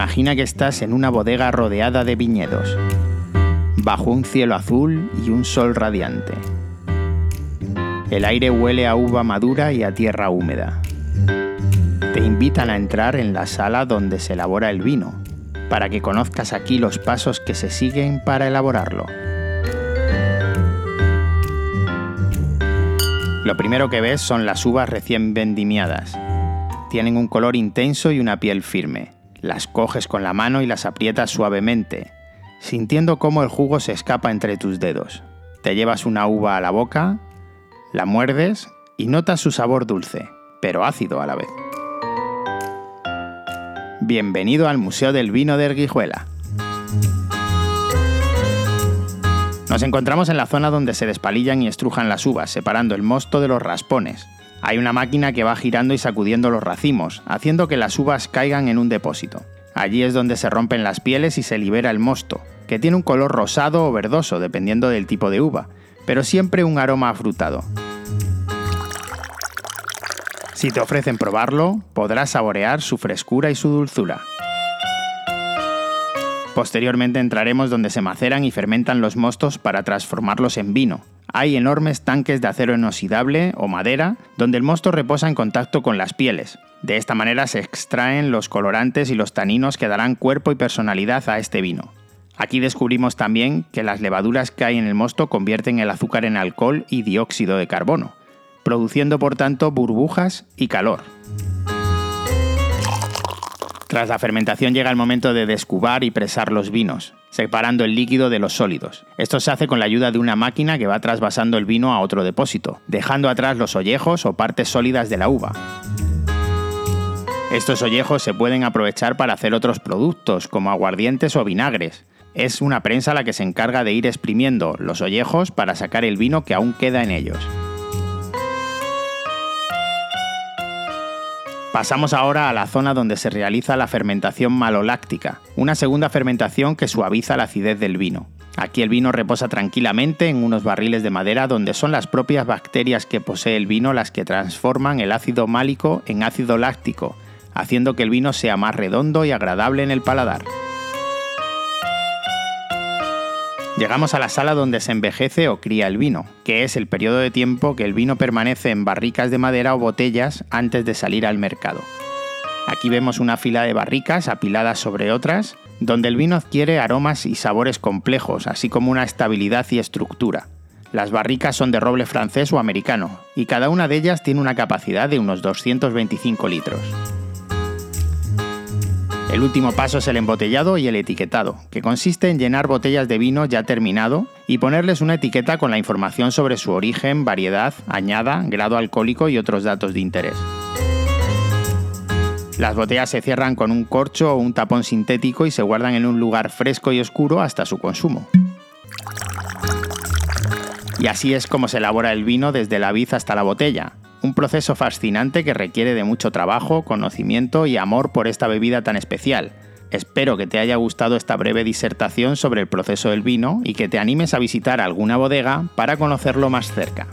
Imagina que estás en una bodega rodeada de viñedos, bajo un cielo azul y un sol radiante. El aire huele a uva madura y a tierra húmeda. Te invitan a entrar en la sala donde se elabora el vino, para que conozcas aquí los pasos que se siguen para elaborarlo. Lo primero que ves son las uvas recién vendimiadas. Tienen un color intenso y una piel firme. Las coges con la mano y las aprietas suavemente, sintiendo cómo el jugo se escapa entre tus dedos. Te llevas una uva a la boca, la muerdes y notas su sabor dulce, pero ácido a la vez. Bienvenido al Museo del Vino de Erguijuela. Nos encontramos en la zona donde se despalillan y estrujan las uvas, separando el mosto de los raspones. Hay una máquina que va girando y sacudiendo los racimos, haciendo que las uvas caigan en un depósito. Allí es donde se rompen las pieles y se libera el mosto, que tiene un color rosado o verdoso dependiendo del tipo de uva, pero siempre un aroma afrutado. Si te ofrecen probarlo, podrás saborear su frescura y su dulzura. Posteriormente entraremos donde se maceran y fermentan los mostos para transformarlos en vino, hay enormes tanques de acero inoxidable o madera donde el mosto reposa en contacto con las pieles. De esta manera se extraen los colorantes y los taninos que darán cuerpo y personalidad a este vino. Aquí descubrimos también que las levaduras que hay en el mosto convierten el azúcar en alcohol y dióxido de carbono, produciendo por tanto burbujas y calor. Tras la fermentación llega el momento de descubar y presar los vinos, separando el líquido de los sólidos. Esto se hace con la ayuda de una máquina que va trasvasando el vino a otro depósito, dejando atrás los ollejos o partes sólidas de la uva. Estos ollejos se pueden aprovechar para hacer otros productos, como aguardientes o vinagres. Es una prensa la que se encarga de ir exprimiendo los ollejos para sacar el vino que aún queda en ellos. Pasamos ahora a la zona donde se realiza la fermentación maloláctica, una segunda fermentación que suaviza la acidez del vino. Aquí el vino reposa tranquilamente en unos barriles de madera donde son las propias bacterias que posee el vino las que transforman el ácido málico en ácido láctico, haciendo que el vino sea más redondo y agradable en el paladar. Llegamos a la sala donde se envejece o cría el vino, que es el periodo de tiempo que el vino permanece en barricas de madera o botellas antes de salir al mercado. Aquí vemos una fila de barricas apiladas sobre otras, donde el vino adquiere aromas y sabores complejos, así como una estabilidad y estructura. Las barricas son de roble francés o americano, y cada una de ellas tiene una capacidad de unos 225 litros. El último paso es el embotellado y el etiquetado, que consiste en llenar botellas de vino ya terminado y ponerles una etiqueta con la información sobre su origen, variedad, añada, grado alcohólico y otros datos de interés. Las botellas se cierran con un corcho o un tapón sintético y se guardan en un lugar fresco y oscuro hasta su consumo. Y así es como se elabora el vino desde la vid hasta la botella, un proceso fascinante que requiere de mucho trabajo, conocimiento y amor por esta bebida tan especial. Espero que te haya gustado esta breve disertación sobre el proceso del vino y que te animes a visitar alguna bodega para conocerlo más cerca.